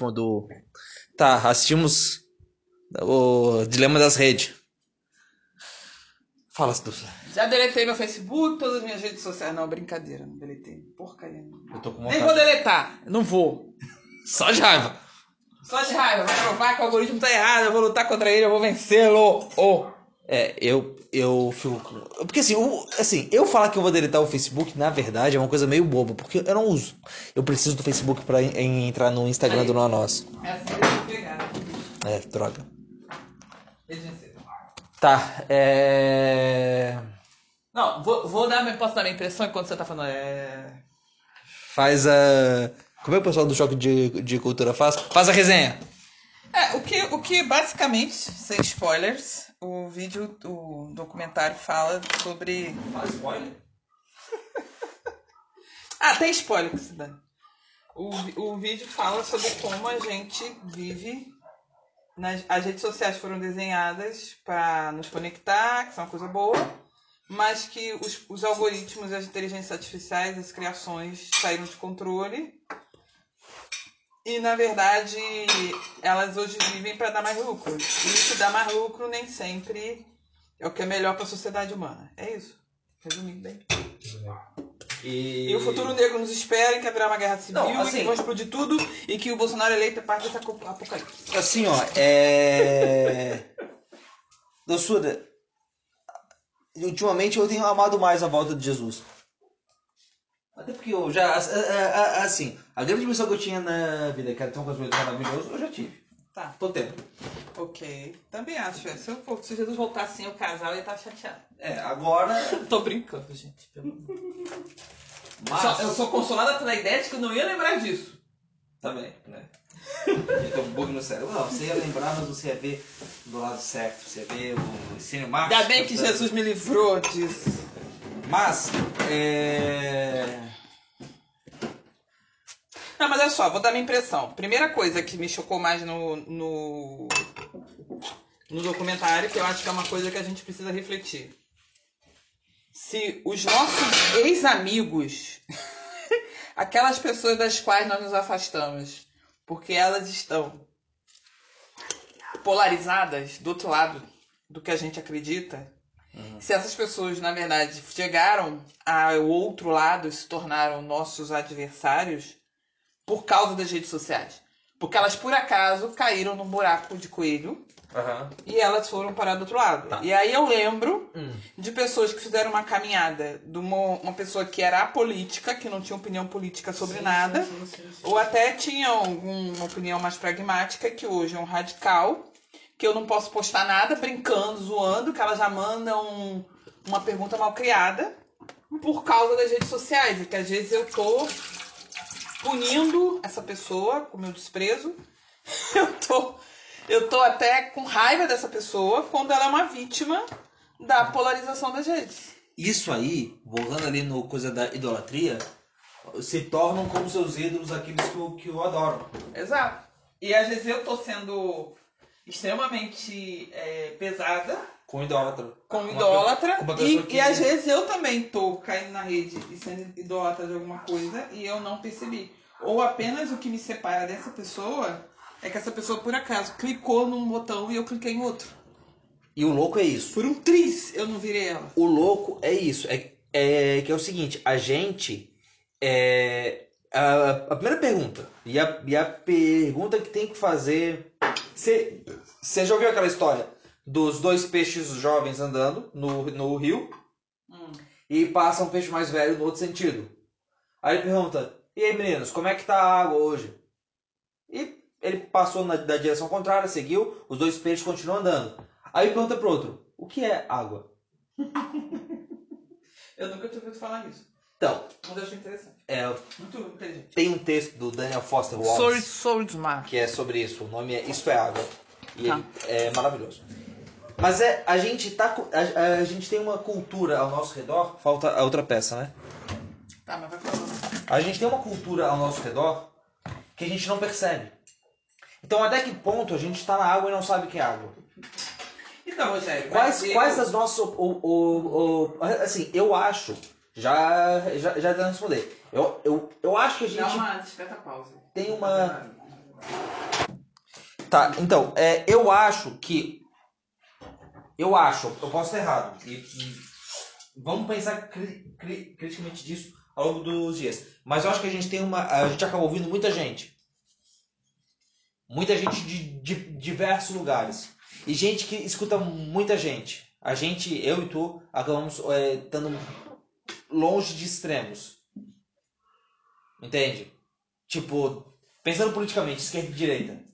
último do. Tá, assistimos o Dilema das Redes. Fala, Stufa. Já deletei meu Facebook, todas as minhas redes sociais. Não, brincadeira, não deletei. Porcaria. Eu tô com Nem vou deletar, não vou. Só de raiva. Só de raiva, vou provar que o algoritmo tá errado, eu vou lutar contra ele, eu vou vencê-lo. Oh. É, eu, eu fico. Porque assim, o, assim, eu falar que eu vou deletar o Facebook, na verdade, é uma coisa meio boba, porque eu não uso. Eu preciso do Facebook pra en- en- entrar no Instagram do Não é Nosso. É assim que eu pegar. É, droga. Tá, é. Não, vou, vou dar, minha- posso dar minha impressão enquanto você tá falando. É. Faz a. Como é que o pessoal do Choque de, de Cultura faz? Faz a resenha. É, o que, o que basicamente, sem spoilers, o vídeo, o documentário fala sobre. Faz spoiler? Ah, tem spoiler que se dá. O, o vídeo fala sobre como a gente vive. Nas, as redes sociais foram desenhadas para nos conectar, que são uma coisa boa, mas que os, os algoritmos, as inteligências artificiais, as criações saíram de controle. E na verdade, elas hoje vivem para dar mais lucro. E isso dá mais lucro nem sempre é o que é melhor para a sociedade humana. É isso. Resumindo bem. E... E o futuro negro nos espera, em que haverá uma guerra civil, Não, e assim- que vão explodir tudo, e que o Bolsonaro eleito é parte desse aco- apocalipse. Assim, ó, é. Doçura, ultimamente eu tenho amado mais a volta de Jesus. Até porque eu já. Assim, a grande missão que eu tinha na vida, que era ter um casamento maravilhoso, eu já tive. Tá, Tô tendo. ok. Também acho. Se, eu for, se Jesus voltasse sem o casal, eu ia estar chateado. É, agora. Tô brincando, gente. pelo. Mas. Só- eu sou consolada pela ideia de que eu não ia lembrar disso. Também, né? Eu tô um bug no cérebro. Não, você ia lembrar, mas você ia ver do lado certo. Você ia ver o ensino máximo. Ainda bem que Jesus me livrou disso. Mas, é. Não, mas olha só, vou dar minha impressão. Primeira coisa que me chocou mais no, no, no documentário, que eu acho que é uma coisa que a gente precisa refletir. Se os nossos ex-amigos, aquelas pessoas das quais nós nos afastamos, porque elas estão polarizadas do outro lado do que a gente acredita, se essas pessoas, na verdade, chegaram ao outro lado e se tornaram nossos adversários por causa das redes sociais. Porque elas, por acaso, caíram num buraco de coelho Aham. e elas foram parar do outro lado. E aí eu lembro Hum. de pessoas que fizeram uma caminhada de uma, uma pessoa que era apolítica, que não tinha opinião política sobre nada, ou até tinha alguma opinião mais pragmática, que hoje é um radical, que eu não posso postar nada brincando, zoando, que ela já manda um- uma pergunta mal criada por causa das redes sociais. E que às vezes eu tô punindo essa pessoa com meu desprezo. Eu tô, eu tô até com raiva dessa pessoa quando ela é uma vítima da polarização das redes. Isso aí, voltando ali no coisa da idolatria, se tornam como seus ídolos aqueles que o, que o adoram. Exato. E às vezes eu tô sendo extremamente é, pesada Com idólatra. com idólatra com uma e, que- e às vezes eu também tô caindo na rede e sendo idólatra de alguma coisa e eu não percebi. Ou apenas o que me separa dessa pessoa é que essa pessoa por acaso clicou num botão e eu cliquei em outro. E o louco é isso. Por um triz eu não virei ela. O louco é isso. É, é que é o seguinte, a gente. É, a, a primeira pergunta. E a, e a pergunta que tem que fazer. Você já ouviu aquela história dos dois peixes jovens andando no, no rio Hum. e passa um peixe mais velho no outro sentido? Aí ele pergunta: E aí meninos, como é que tá a água hoje? E ele passou na, da direção contrária, seguiu, os dois peixes continuam andando. Aí ele pergunta pro outro: O que é água? Eu nunca tinha ouvido falar nisso. Então, Mas eu achei interessante. é, Muito inteligente. tem um texto do Daniel Foster Wallace que é sobre isso. O nome é Isso é Água. E Tá. ele é maravilhoso. Mas é, a gente tá. A, a gente tem uma cultura ao nosso redor. Falta a outra peça, né? Tá, mas vai falando. A gente tem uma cultura ao nosso redor que a gente não percebe. Então até que ponto a gente tá na água e não sabe o que é água? Então, Rogério, Quais, eu- quais das nossas. O, o, o- assim, eu acho. Já, já, já responder. Eu, eu, eu acho que a gente Dá uma discreta pausa. tem uma. Tá, então, é, eu acho que. Eu acho, eu posso estar errado. E, vamos pensar cri, cri, criticamente disso ao longo dos dias. Mas eu acho que a gente tem uma. A gente acaba ouvindo muita gente. Muita gente de, de diversos lugares. E gente que escuta muita gente. A gente, eu e tu, acabamos é, estando longe de extremos. Entende? Tipo, pensando politicamente, esquerda e direita.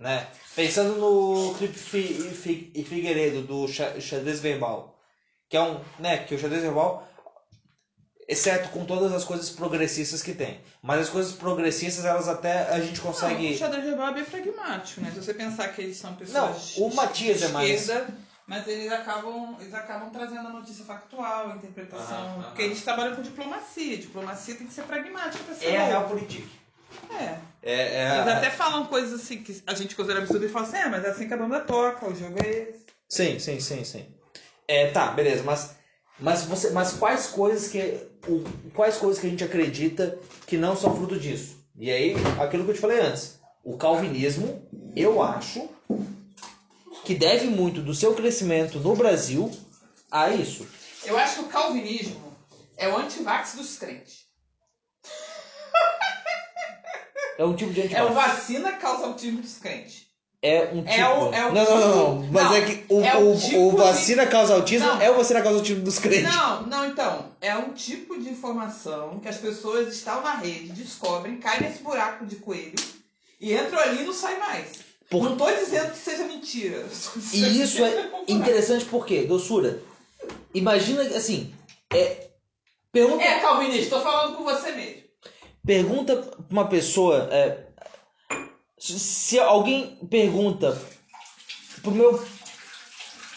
Né? Pensando no Fi- Fi- Figueiredo do xa- xadrez verbal. Que é um. Né, que o xadrez verbal. Exceto com todas as coisas progressistas que tem. Mas as coisas progressistas, elas até a gente Não, consegue. o xadrez verbal é bem pragmático, né? Se você pensar que eles são pessoas Não, o Matias é mais- mas eles acabam, eles acabam trazendo a notícia factual, a interpretação. Aham, aham. Porque eles trabalham com diplomacia. Diplomacia tem que ser pragmática pra ser É a boa. realpolitik. É. É, é Eles a- até falam coisas assim que a gente considera absurdo e falam assim, é, mas é assim que a banda toca, o jogo é esse. Sim, sim, sim, sim. É, tá, beleza, mas mas você, mas quais coisas que o, quais coisas que a gente acredita que não são fruto disso? E aí, aquilo que eu te falei antes, o calvinismo, eu acho que deve muito do seu crescimento no Brasil a isso. Eu acho que o calvinismo é o antivax dos crentes. É um tipo de É o antivax. vacina causa autismo dos crentes. É um tipo. É o- é o não, não, não, não. tipo- Mas não, é que o, é tipo o de- vacina causa autismo Não. é o vacina causa autismo dos crentes. Não, não, então. É um tipo de informação que as pessoas estão na rede, descobrem, caem nesse buraco de coelho e entram ali e não saem mais. Por- Não tô dizendo que seja mentira. E isso é interessante porque, doçura, imagina assim, é, pergunta, É, calvinista, tô falando com você mesmo. Pergunta pra uma pessoa, é, se- alguém pergunta pro meu,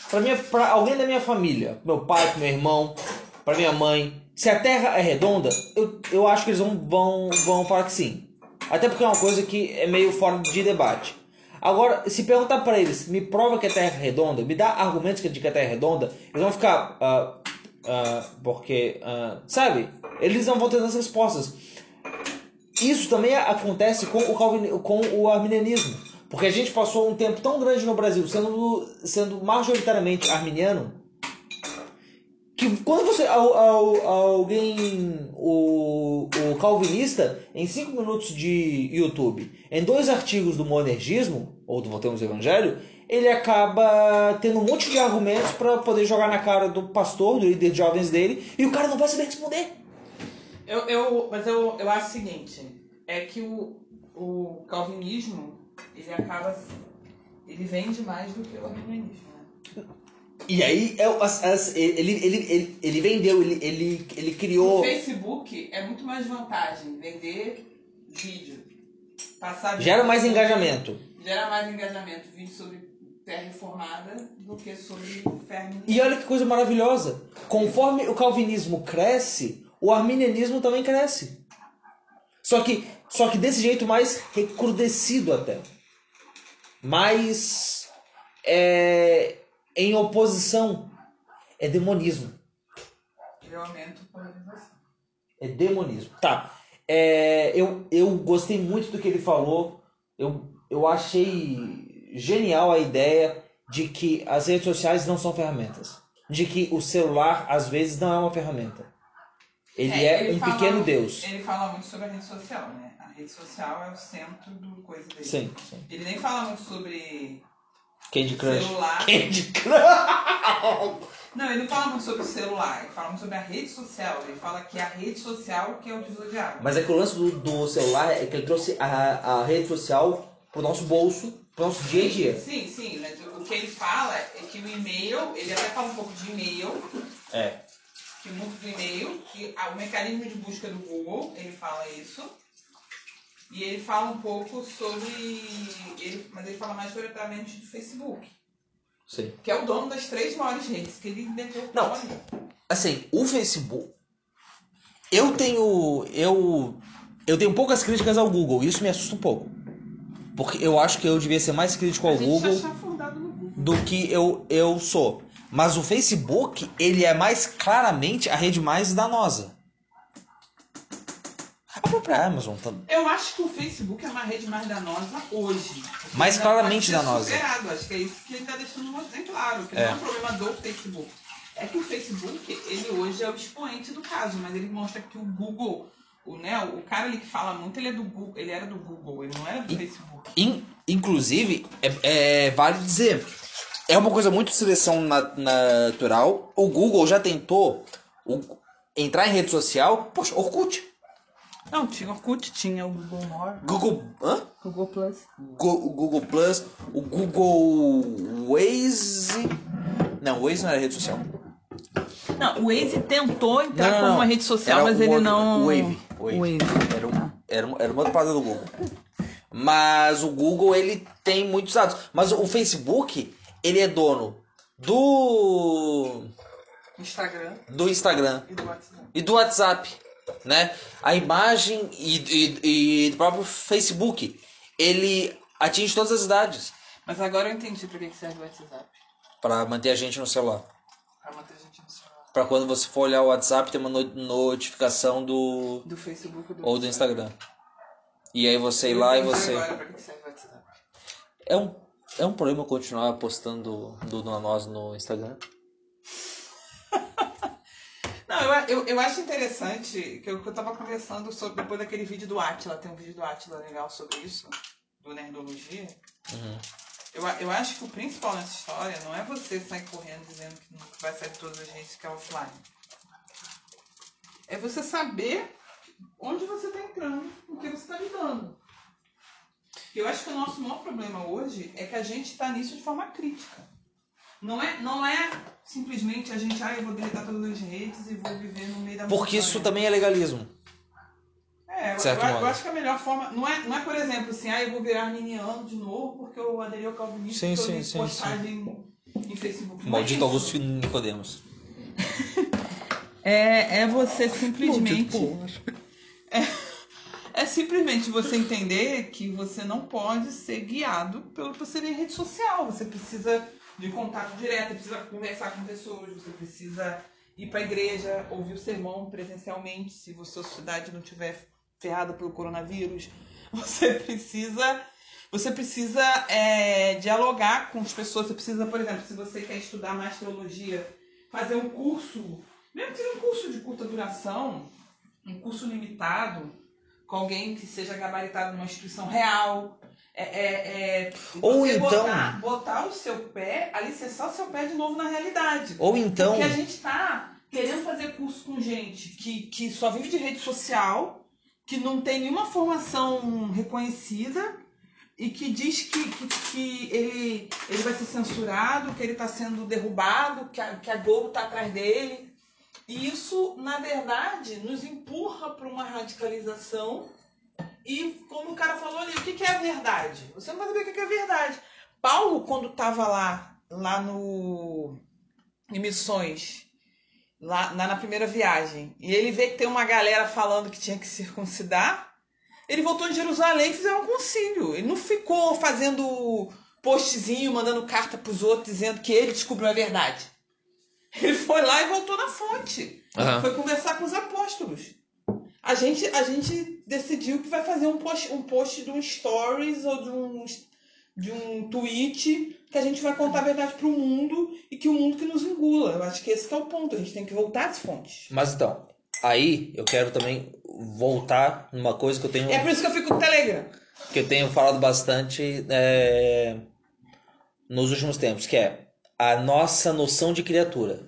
pra, minha, pra alguém da minha família, meu pai, pro meu irmão, pra minha mãe, se a Terra é redonda, eu, eu acho que eles vão, vão, vão falar que sim. Até porque é uma coisa que é meio fora de debate. Agora, se perguntar pra eles, me prova que a Terra é redonda, me dá argumentos de que a Terra é redonda, eles vão ficar. ah, ah, porque. ah, sabe? Eles não vão ter as respostas. Isso também acontece com o, calvini, com o arminianismo. Porque a gente passou um tempo tão grande no Brasil sendo, sendo majoritariamente arminiano que quando você al- al- alguém o, o calvinista em 5 minutos de YouTube em dois artigos do monergismo ou do Voltemos ao Evangelho ele acaba tendo um monte de argumentos para poder jogar na cara do pastor do líder de jovens dele e o cara não vai saber responder Eu, eu, mas eu, eu acho o seguinte, é que o, o calvinismo, ele acaba... Ele vende mais do que o arminianismo, né? e aí é, o- ele, ele, ele, ele vendeu ele, ele, ele O criou Facebook é muito mais vantagem vender vídeo, passar vídeo gera mais sobre- engajamento Gera mais engajamento vídeo sobre fé reformada do que sobre arminiana. E olha que coisa maravilhosa. Conforme o calvinismo cresce, o arminianismo também cresce. Só que, só que desse jeito mais recrudescido até. Mais é, em oposição. É demonismo. Ele aumenta a polarização. É demonismo. Tá. É, eu, eu gostei muito do que ele falou. Eu, eu achei genial a ideia de que as redes sociais não são ferramentas. De que o celular, às vezes, não é uma ferramenta. Ele é, um fala- pequeno Deus. Ele fala muito sobre a rede social, né? A rede social é o centro do coisa dele. Sim, sim. Ele nem fala muito sobre Candy Crush. celular. Candy Crush. Não, ele não fala muito sobre o celular, ele fala muito sobre a rede social. Ele fala que é a rede social que é o divisor de água. Mas é que o lance do, do celular é que ele trouxe a, a rede social pro nosso bolso, pro nosso dia a dia. Sim, sim, mas o que ele fala é que o e-mail, ele até fala um pouco de e-mail, É. que muito do e-mail, que o mecanismo de busca do Google, ele fala isso. E ele fala um pouco sobre. Ele, mas ele fala mais diretamente do Facebook, Sim. que é o dono das três maiores redes que ele inventou. Não. Assim, o Facebook. Eu tenho. Eu. Eu tenho poucas críticas ao Google, e isso me assusta um pouco. Porque eu acho que eu devia ser mais crítico ao Google Google. do que eu, eu sou. Mas o Facebook, ele é mais claramente a rede mais danosa. própria Amazon. Tá... Eu acho que o Facebook é uma rede mais danosa hoje. Mais claramente danosa. Superado. Acho que é isso que ele está deixando bem claro. Que É. não é um problema do Facebook. É que o Facebook, ele hoje é o expoente do caso, mas ele mostra que o Google, o, né, o cara ali que fala muito, ele é do Google, ele era do Google, ele não era do Facebook. In- inclusive, é, é vale dizer, é uma coisa muito de seleção na- natural. O Google já tentou o- entrar em rede social. Poxa, Orkut. Não, tinha Orkut, tinha o Google More, Google. Hã? Google Plus. Go- o Google Plus, o Google Waze. Não, o Waze não era rede social. Não, o Waze tentou entrar Não, não, como uma rede social, Era mas ele outro, não. o Wave. o Wave. Wave. Era, um, era, uma, era uma outra parada do Google. Mas o Google, ele tem muitos dados. Mas o Facebook, ele é dono do, Instagram do Instagram e do WhatsApp. e do WhatsApp, né? A imagem e, e, e do próprio Facebook, ele atinge todas as idades Mas agora eu entendi pra que serve o WhatsApp. para manter a gente no celular. Pra manter a gente no celular. Para quando você for olhar o WhatsApp, ter uma no- notificação do Do Facebook ou do ou do Instagram. E aí você ir lá e você Agora pra que que serve o WhatsApp. É um, é um problema continuar postando do nós no Instagram? Não, eu, eu, eu acho interessante que eu, que eu tava conversando sobre, depois daquele vídeo do Atila, tem um vídeo do Atila legal sobre isso, do Nerdologia. Eu, a- eu acho que o principal nessa história não é você sair correndo dizendo que não vai sair de todas as redes que é offline. É você saber onde você está entrando, o que você está lidando. Eu acho que o nosso maior problema hoje é que a gente está nisso de forma crítica. Não é, não é simplesmente a gente, ah, eu vou deletar todas as redes e vou viver no meio da Porque isso também é legalismo. É, eu, certo eu, eu acho que a melhor forma. Não é, não é, por exemplo, assim, ah, eu vou virar arminiano de novo porque eu aderi ao calvinismo Sim, porque eu sim, sim, postagem em Facebook. É Maldito isso. Augusto Nicodemos. É, é você simplesmente. É, é simplesmente você entender que você não pode ser guiado pelo por ser em rede social. Você precisa de contato direto, precisa conversar com pessoas, você precisa ir para a igreja, ouvir o sermão presencialmente, se a sua cidade não tiver ferrada pelo coronavírus. Você precisa. Você precisa é, dialogar com as pessoas. Você precisa, por exemplo, se você quer estudar mais teologia, fazer um curso, mesmo que seja um curso de curta duração, um curso limitado, com alguém que seja gabaritado numa instituição real. É, é, é Ou então- botar, botar o seu pé, alicerçar o seu pé de novo na realidade. Ou então. Porque a gente tá querendo fazer curso com gente que, que só vive de rede social, que não tem nenhuma formação reconhecida e que diz que, que, que ele, ele vai ser censurado, que ele está sendo derrubado, que a, que a Globo está atrás dele. E isso, na verdade, nos empurra para uma radicalização. E, como o cara falou ali, o que, que é a verdade? Você não vai saber o que, que é a verdade. Paulo, quando estava lá, lá no em missões, lá na, primeira viagem, e ele vê que tem uma galera falando que tinha que circuncidar, ele voltou em Jerusalém e fizeram um concílio. Ele não ficou fazendo postzinho, mandando carta pros outros, dizendo que ele descobriu a verdade. Ele foi lá e voltou na fonte. Aham. Foi conversar com os apóstolos. A gente, a gente decidiu que vai fazer um post, um post de um stories ou de um, de um tweet que a gente vai contar a verdade pro mundo e que o mundo que nos engula. Eu acho que esse que é o ponto. A gente tem que voltar às fontes. Mas então, aí eu quero também voltar numa coisa que eu tenho, É por isso que eu fico no Telegram. que eu tenho falado bastante é, nos últimos tempos, que é a nossa noção de criatura.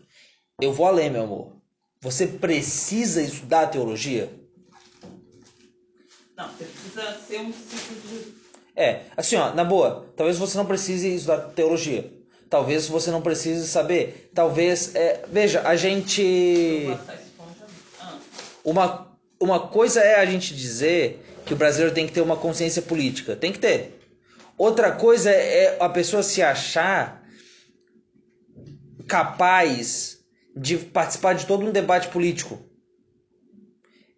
Eu vou além, meu amor. Você precisa estudar teologia? Não, você precisa ser um. É, assim, ó, na boa, talvez você não precise estudar teologia. Talvez você não precise saber. Talvez. é, veja, a gente. Ah, Uma, uma coisa é a gente dizer que o brasileiro tem que ter uma consciência política. Tem que ter. Outra coisa é a pessoa se achar capaz de participar de todo um debate político.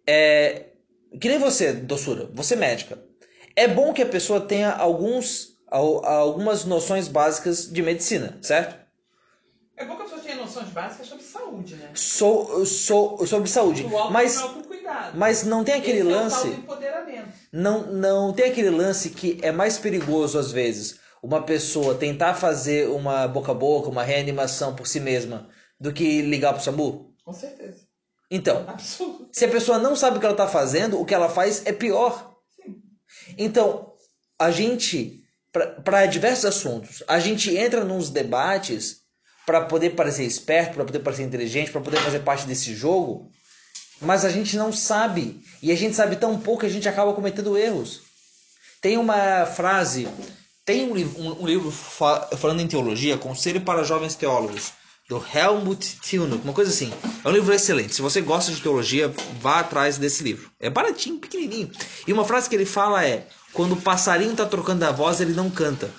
É, que nem você, doçura, você é médica. É bom que a pessoa tenha alguns, al- algumas noções básicas de medicina, certo? É bom que a pessoa tenha noções básicas sobre saúde, né? Sou, sou sobre saúde. Alto Mas cuidado. Mas não tem aquele Esse lance. É do empoderamento. Não, não tem aquele lance que é mais perigoso às vezes uma pessoa tentar fazer uma boca a boca, uma reanimação por si mesma, do que ligar pro SAMU? Com certeza. Então, Absurdo. se a pessoa não sabe o que ela tá fazendo, o que ela faz é pior. Sim. Então, a gente, para diversos assuntos, a gente entra nos debates para poder parecer esperto, para poder parecer inteligente, para poder fazer parte desse jogo, mas a gente não sabe. E a gente sabe tão pouco que a gente acaba cometendo erros. Tem uma frase, tem um, um- um livro fa- falando em teologia, Conselho para Jovens Teólogos, do Helmut Tilnuck, uma coisa assim. É um livro excelente. Se você gosta de teologia, vá atrás desse livro. É baratinho, pequenininho. E uma frase que ele fala é: quando o passarinho está trocando a voz, ele não canta.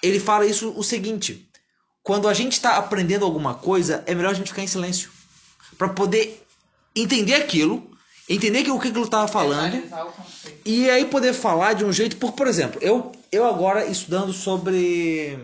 Ele fala isso o seguinte: quando a gente está aprendendo alguma coisa, é melhor a gente ficar em silêncio para poder entender aquilo, entender que o que aquilo estava falando. E aí poder falar de um jeito, porque, por exemplo, eu, eu agora estudando sobre.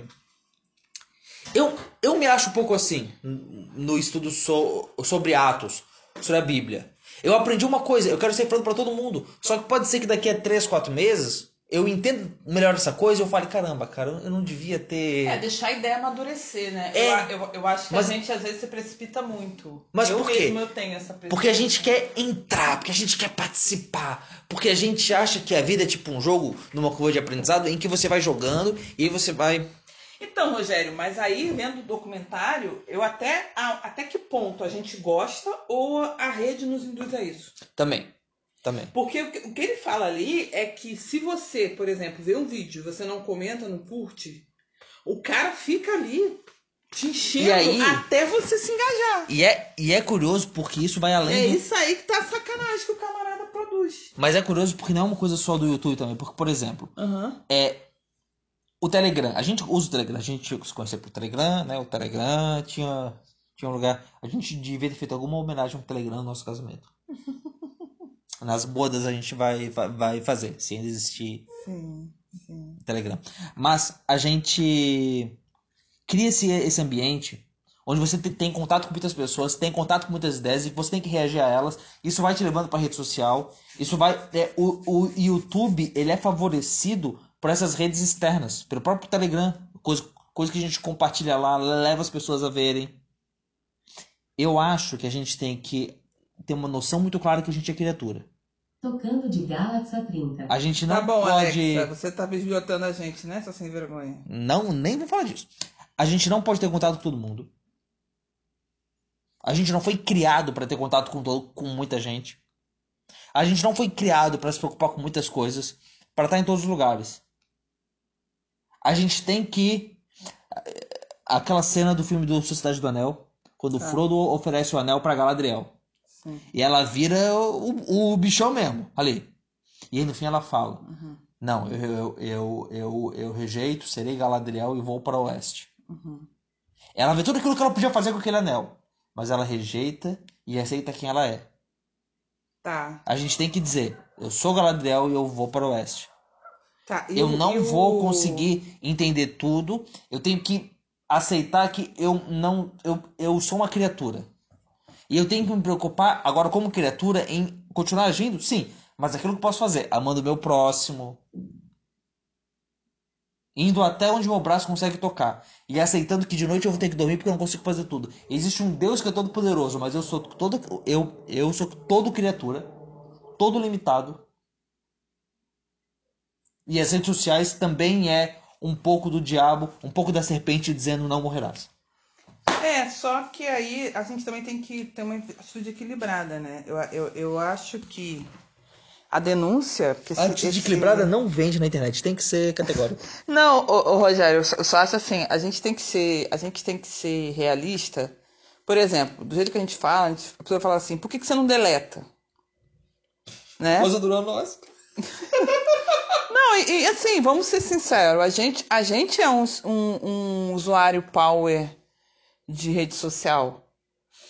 Eu, eu me acho um pouco assim, no estudo so- sobre Atos, sobre a Bíblia. Eu aprendi uma coisa, eu quero ser falando para todo mundo. Só que pode ser que daqui a 3, 4 meses eu entendo melhor essa coisa e eu fale, caramba, cara, eu não devia ter. É, deixar a ideia amadurecer, né? É. Eu, eu, eu acho que Mas- a gente às vezes se precipita muito. Mas eu por quê? mesmo eu tenho essa Porque a gente quer entrar, porque a gente quer participar, porque a gente acha que a vida é tipo um jogo numa curva de aprendizado em que você vai jogando e você vai. Então, Rogério, mas aí vendo o documentário, eu até a- até que ponto a gente gosta ou a rede nos induz a isso? Também. Também. Porque o que, ele fala ali é que se você, por exemplo, vê um vídeo, você não comenta, não curte, o cara fica ali te enchendo E aí- até você se engajar. E é, e é curioso porque isso vai além É do. isso aí que tá sacanagem que o camarada produz. Mas é curioso porque não é uma coisa só do YouTube também. Porque, por exemplo, Aham. é. O Telegram. A gente usa o Telegram. A gente se conhecia por Telegram, né? O Telegram tinha, tinha um lugar. A gente devia ter feito alguma homenagem ao Telegram no nosso casamento. Nas bodas a gente vai, vai, vai fazer, se ainda existir Sim, sim. Telegram. Mas a gente cria esse, esse ambiente onde você te- tem contato com muitas pessoas, tem contato com muitas ideias e você tem que reagir a elas. Isso vai te levando para rede social. Isso vai. é, o, o YouTube ele é favorecido por essas redes externas, pelo próprio Telegram, coisa, coisa que a gente compartilha lá, leva as pessoas a verem. Eu acho que a gente tem que ter uma noção muito clara que a gente é criatura. Tocando de Galaxy A30. A gente não Tá bom, pode. Alexa, você tá bisbilhotando a gente, né, sem vergonha? Não, nem vou falar disso. A gente não pode ter contato com todo mundo. A gente não foi criado para ter contato com, todo, com muita gente. A gente não foi criado para se preocupar com muitas coisas, para estar em todos os lugares. A gente tem que aquela cena do filme do Sociedade do Anel, quando o Frodo oferece o anel para Galadriel. Sim. E ela vira o, o bichão mesmo, ali. E aí no fim ela fala: Uhum. Não, eu, eu, eu, eu, eu rejeito, serei Galadriel e vou para o oeste. Uhum. Ela vê tudo aquilo que ela podia fazer com aquele anel, mas ela rejeita e aceita quem ela é. Tá. A gente tem que dizer: Eu sou Galadriel e eu vou para o oeste. Tá. Eu o- não e o- vou conseguir entender tudo. Eu tenho que aceitar que eu não. Eu, eu sou uma criatura. E eu tenho que me preocupar, agora, como criatura, em continuar agindo? Sim. Mas aquilo que posso fazer, amando o meu próximo. Indo até onde meu braço consegue tocar. E aceitando que de noite eu vou ter que dormir porque eu não consigo fazer tudo. Existe um Deus que é todo poderoso, mas eu sou todo. Eu, eu sou todo criatura. Todo limitado. E as redes sociais também é um pouco do diabo, um pouco da serpente dizendo não morrerás. É, só que aí a gente também tem que ter uma atitude equilibrada, né? Eu, eu, eu acho que a denúncia. porque A atitude esse- equilibrada não vende na internet, tem que ser categórico. Não, ô, ô, Rogério, eu só, eu só acho assim, a gente tem que ser, a gente tem que ser realista. Por exemplo, do jeito que a gente fala, a, gente, a pessoa fala assim, por que, que você não deleta? Né? Coisa durou nós. Não, e, e, assim, vamos ser sinceros, a gente, a gente é um, um, um usuário power de rede social.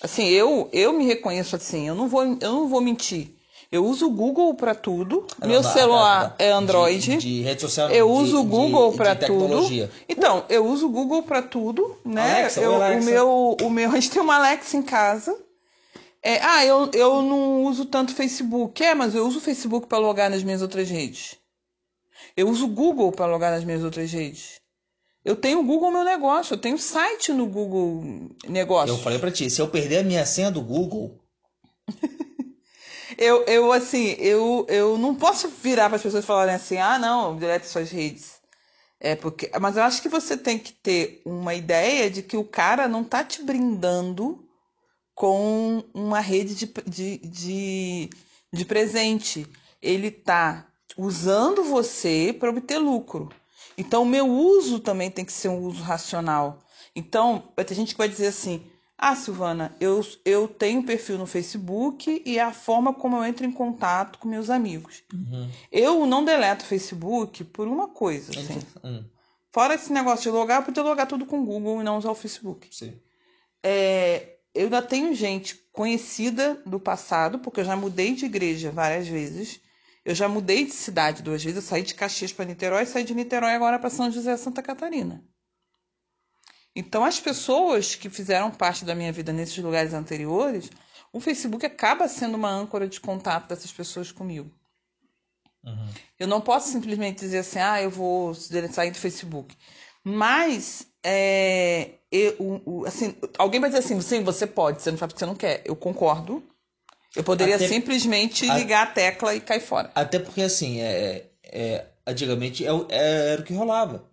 Assim, eu, eu me reconheço assim, eu não vou, eu não vou mentir. Eu uso o Google pra tudo. Meu Não, celular tá. é Android. De, de rede social Eu de- uso o Google pra tudo. Então, eu uso o Google pra tudo, né? Alexa, Eu- Alexa. O meu, o meu, a gente tem uma Alexa em casa. É, ah, eu, eu não uso tanto Facebook. É, mas eu uso o Facebook para logar nas minhas outras redes. Eu uso o Google para logar nas minhas outras redes. Eu tenho o Google Meu Negócio, eu tenho site no Google Negócio. Eu falei pra ti, se eu perder a minha senha do Google, Eu, eu assim, eu, eu não posso virar para as pessoas falarem assim, ah, não, delete suas redes. É porque, mas eu acho que você tem que ter uma ideia de que o cara não tá te brindando com uma rede de, de, de, de presente. Ele tá usando você para obter lucro. Então, o meu uso também tem que ser um uso racional. Então, vai ter gente que vai dizer assim: ah, Silvana, eu, eu tenho um perfil no Facebook e é a forma como eu entro em contato com meus amigos. Eu não deleto o Facebook por uma coisa, assim. Hum, Fora esse negócio de logar, eu podia logar tudo com o Google e não usar o Facebook. sim. É, eu ainda tenho gente conhecida do passado, porque eu já mudei de igreja várias vezes. Eu já mudei de cidade duas vezes. Eu saí de Caxias para Niterói, saí de Niterói agora para São José, Santa Catarina. Então, as pessoas que fizeram parte da minha vida nesses lugares anteriores, o Facebook acaba sendo uma âncora de contato dessas pessoas comigo. Eu não posso simplesmente dizer assim, ah, eu vou sair do Facebook. Mas, é, eu- assim, alguém vai dizer assim, sim, você pode, você não faz porque você não quer. Eu concordo. Eu poderia Até- simplesmente a- ligar a tecla e cair fora. Até porque, assim, é, é, antigamente é o- era o que rolava.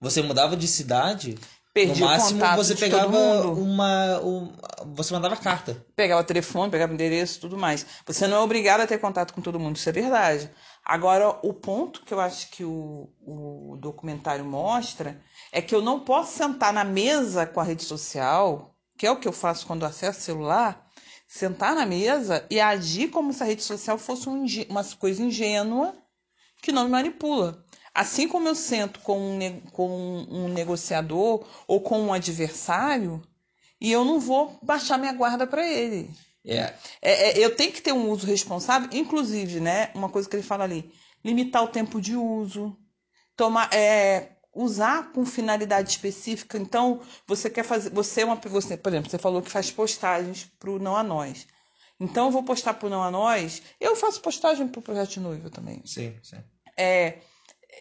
Você mudava de cidade, Perdi no máximo você pegava uma, um- Você mandava carta. pegava telefone, pegava endereço, tudo mais. Você não é obrigado a ter contato com todo mundo, isso é verdade. Agora, o ponto que eu acho que o, o documentário mostra é que eu não posso sentar na mesa com a rede social, que é o que eu faço quando acesso celular, sentar na mesa e agir como se a rede social fosse um uma coisa ingênua que não me manipula. Assim como eu sento com um, com um negociador ou com um adversário, e eu não vou baixar minha guarda para ele. É, É, é, eu tenho que ter um uso responsável, inclusive, né? Uma coisa que ele fala ali: limitar o tempo de uso, tomar, é, usar com finalidade específica. Então, você quer fazer, você é uma, você, por exemplo, você falou que faz postagens pro não a nós. Então, eu vou postar pro não a nós. Eu faço postagem pro projeto de noiva também sim, sim. é,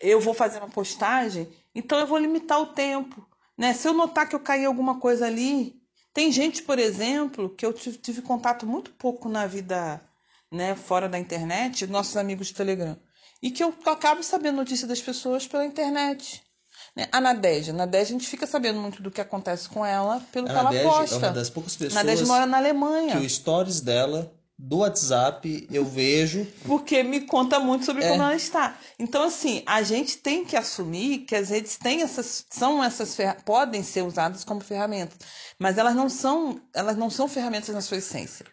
eu vou fazer uma postagem, então eu vou limitar o tempo. Né? Se eu notar que eu caí alguma coisa ali. Tem gente, por exemplo, que eu tive, tive contato muito pouco na vida né, fora da internet, nossos amigos do Telegram. E que eu acabo sabendo notícia das pessoas pela internet. Né? A Nadege. A Nadege, a gente fica sabendo muito do que acontece com ela pelo que A ela Nadege é posta. uma das poucas pessoas Nadege mora na Alemanha. que o stories dela, do WhatsApp, eu vejo. porque me conta muito sobre É. como ela está. Então, assim, a gente tem que assumir que as redes têm essas, são essas podem ser usadas como ferramentas, mas elas não são, elas não são ferramentas na sua essência.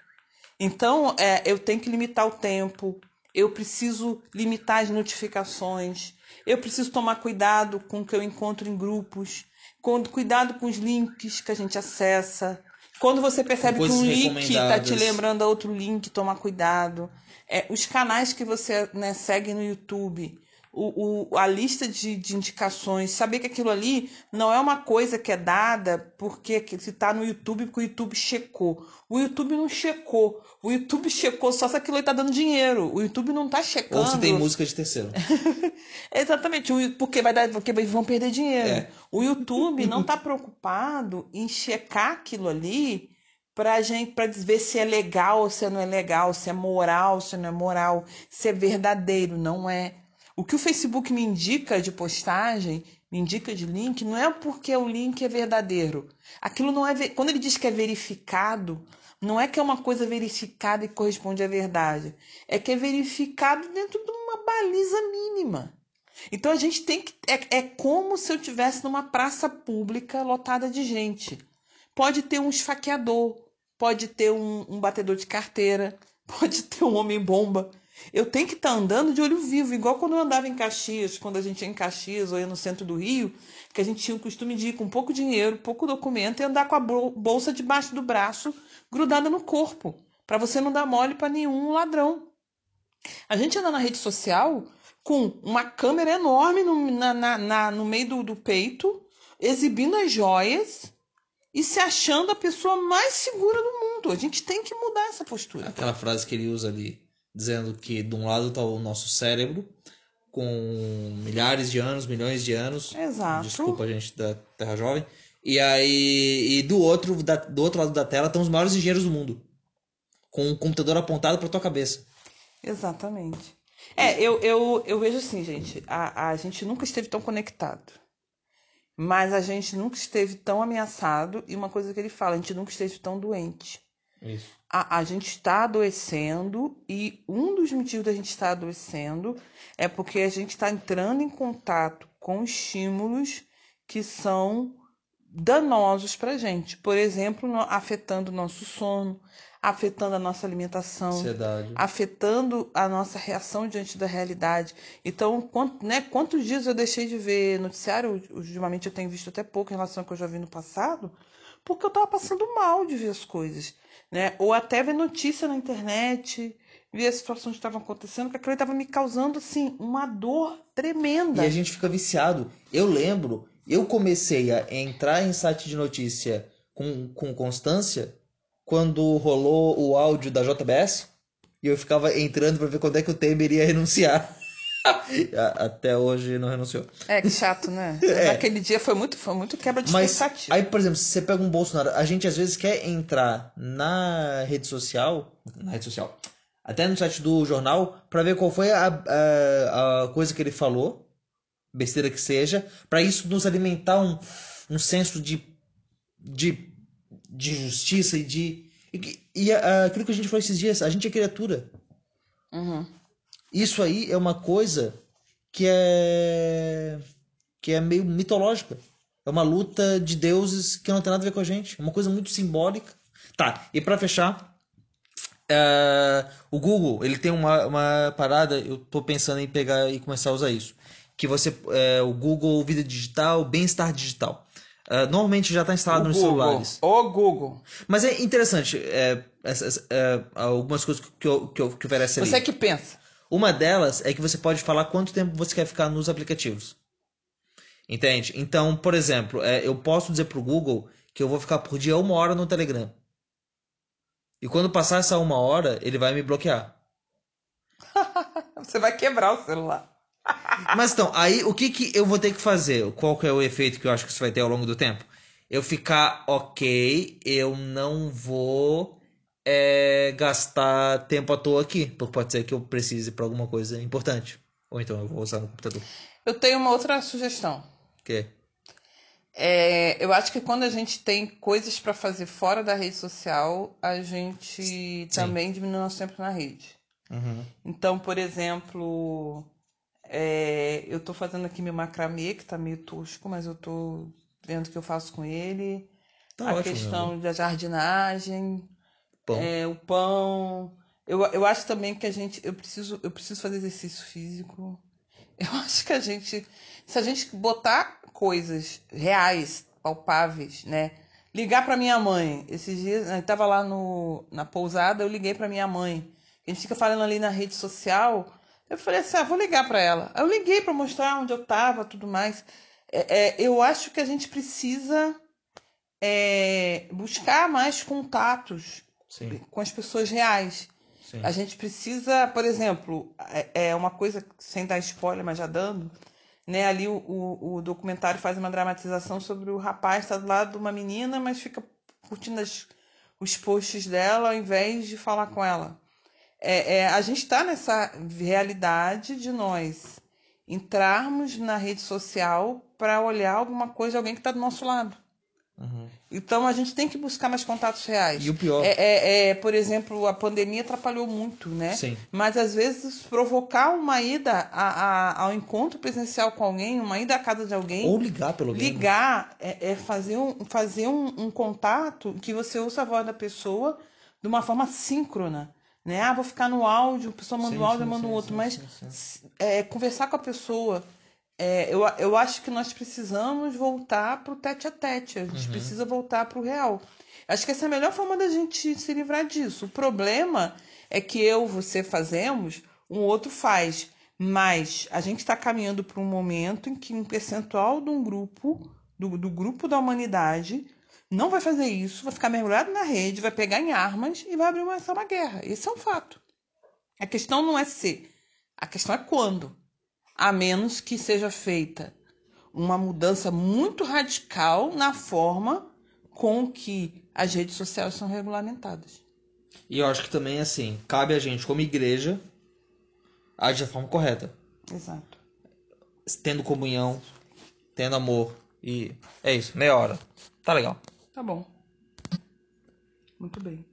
Então, é, eu tenho que limitar o tempo, eu preciso limitar as notificações, eu preciso tomar cuidado com o que eu encontro em grupos, com, cuidado com os links que a gente acessa. Quando você percebe que um link está te lembrando a outro link, tomar cuidado. É, os canais que você né, segue no YouTube, o, o- a lista de, de indicações, saber que aquilo ali não é uma coisa que é dada porque que- se está no YouTube, porque o YouTube checou. O YouTube não checou. O YouTube checou só se aquilo aí tá dando dinheiro. O YouTube não tá checando. Ou se tem música de terceiro. Exatamente, porque vai dar, porque vão perder dinheiro. É. O YouTube não está preocupado em checar aquilo ali pra gente para ver se é legal ou se não é legal, se é moral, se não é moral, se é verdadeiro, não é. O que o Facebook me indica de postagem, me indica de link, não é porque o link é verdadeiro. Aquilo não é quando ele diz que é verificado, não é que é uma coisa verificada e corresponde à verdade, é que é verificado dentro de uma baliza mínima. Então a gente tem que. É, é como se eu tivesse numa praça pública lotada de gente. Pode ter um esfaqueador, pode ter um, um batedor de carteira, pode ter um homem-bomba. Eu tenho que estar andando de olho vivo, igual quando eu andava em Caxias, quando a gente ia em Caxias ou ia no centro do Rio, que a gente tinha o costume de ir com pouco dinheiro, pouco documento e andar com a bol- bolsa debaixo do braço, grudada no corpo, para você não dar mole para nenhum ladrão. A gente anda na rede social com uma câmera enorme no, na- na- na- no meio do, do peito, exibindo as joias e se achando a pessoa mais segura do mundo. A gente tem que mudar essa postura. Aquela frase que ele usa ali, dizendo que de um lado está o nosso cérebro, com milhares de anos, milhões de anos. Exato. Desculpa, gente da Terra Jovem. E aí, e do outro, da- do outro lado da tela estão os maiores engenheiros do mundo. Com um computador apontado para tua cabeça. Exatamente. É, eu, eu, eu vejo assim, gente, a, a gente nunca esteve tão conectado. Mas a gente nunca esteve tão ameaçado. E uma coisa que ele fala, a gente nunca esteve tão doente. Isso. A, a gente está adoecendo e um dos motivos da gente estar adoecendo é porque a gente está entrando em contato com estímulos que são danosos para a gente. Por exemplo, afetando o nosso sono, afetando a nossa alimentação, Ansiedade. afetando a nossa reação diante da realidade. Então, quant, né, quantos dias eu deixei de ver noticiário? Ultimamente eu tenho visto até pouco em relação ao que eu já vi no passado, porque eu estava passando mal de ver as coisas. Né? Ou até ver notícia na internet, ver as situações que estavam acontecendo, que aquilo estava me causando assim, uma dor tremenda. E a gente fica viciado. Eu lembro, eu comecei a entrar em site de notícia com, com constância quando rolou o áudio da JBS e eu ficava entrando pra ver quando é que o Temer ia renunciar. Até hoje não renunciou. É, que chato, né? É. Naquele dia foi muito, foi muito quebra de Mas expectativa. aí, por exemplo, se você pega um Bolsonaro, a gente às vezes quer entrar na rede social, na rede social, até no site do jornal, pra ver qual foi a, a, a coisa que ele falou, besteira que seja, pra isso nos alimentar um, um senso de, de, de justiça e de. E, e a- aquilo que a gente falou esses dias, a gente é criatura. Uhum. Isso aí é uma coisa que é que é meio mitológica. É uma luta de deuses que não tem nada a ver com a gente. É uma coisa muito simbólica. Tá, e pra fechar, é, o Google, ele tem uma, uma parada, eu tô pensando em pegar e começar a usar isso. Que você, é, o Google Vida Digital, Bem-Estar Digital. É, normalmente já está instalado O nos Google. celulares. O Google. Mas é interessante, é, é, algumas coisas que, eu, que, eu, que oferece ali. Você que pensa. Uma delas é que você pode falar quanto tempo você quer ficar nos aplicativos. Entende? Então, por exemplo, é, eu posso dizer pro Google que eu vou ficar por dia uma hora no Telegram. E quando passar essa uma hora, ele vai me bloquear. Você vai quebrar o celular. Mas então, aí o que, que eu vou ter que fazer? Qual que é o efeito que eu acho que isso vai ter ao longo do tempo? Eu ficar ok, eu não vou é, gastar tempo à toa aqui. Porque pode ser que eu precise para alguma coisa importante. Ou então eu vou usar no computador. Eu tenho uma outra sugestão. Que? É, eu acho que quando a gente tem coisas para fazer fora da rede social, a gente também diminui nosso tempo na rede. Uhum. Então, por exemplo, é, eu tô fazendo aqui meu macramê, que tá meio tosco, mas eu tô vendo o que eu faço com ele. Tá a ótimo, questão da jardinagem, Pão. é, o pão. Eu, eu acho também que a gente. Eu preciso, eu preciso fazer exercício físico. Eu acho que a gente. Se a gente botar coisas reais, palpáveis, né? Ligar para minha mãe. Esses dias, eu tava lá no, na pousada, eu liguei para minha mãe. A gente fica falando ali na rede social. Eu falei assim: ah, vou ligar para ela. Eu liguei para mostrar onde eu tava, tudo mais. É, é, eu acho que a gente precisa é, buscar mais contatos Sim, com as pessoas reais. sim. A gente precisa, por exemplo, é é uma coisa, sem dar spoiler, mas já dando, né? Ali o, o, o documentário faz uma dramatização sobre o rapaz estar do lado de uma menina, mas fica curtindo as, os posts dela ao invés de falar com ela. É, é, a gente está nessa realidade de nós entrarmos na rede social para olhar alguma coisa de alguém que está do nosso lado. Uhum. Então a gente tem que buscar mais contatos reais. E o pior- É, é, é, por exemplo, a pandemia atrapalhou muito, né? Sim. Mas às vezes provocar uma ida a, a- ao encontro presencial com alguém, uma ida à casa de alguém, Ou ligar pelo menos. ligar é, é fazer, um, fazer um, um contato que você ouça a voz da pessoa de uma forma síncrona. Né? Ah, vou ficar no áudio, a pessoa manda Sim, um áudio, eu sim, mando sim, outro. sim, mas é, conversar com a pessoa. É, eu, eu acho que nós precisamos voltar para o tete a tete. A gente Uhum. precisa voltar para o real. Acho que essa é a melhor forma da gente se livrar disso. O problema é que eu, você fazemos, um outro faz. Mas a gente está caminhando para um momento em que um percentual de um grupo, do, do grupo da humanidade, não vai fazer isso, vai ficar mergulhado na rede, vai pegar em armas e vai abrir uma, uma guerra. Esse é um fato. A questão não é se, a questão é quando. A menos que seja feita uma mudança muito radical na forma com que as redes sociais são regulamentadas. E eu acho que também, assim, cabe a gente, como igreja, agir da forma correta. Exato. Tendo comunhão, tendo amor. E é isso, meia hora. Tá legal. Tá bom. Muito bem.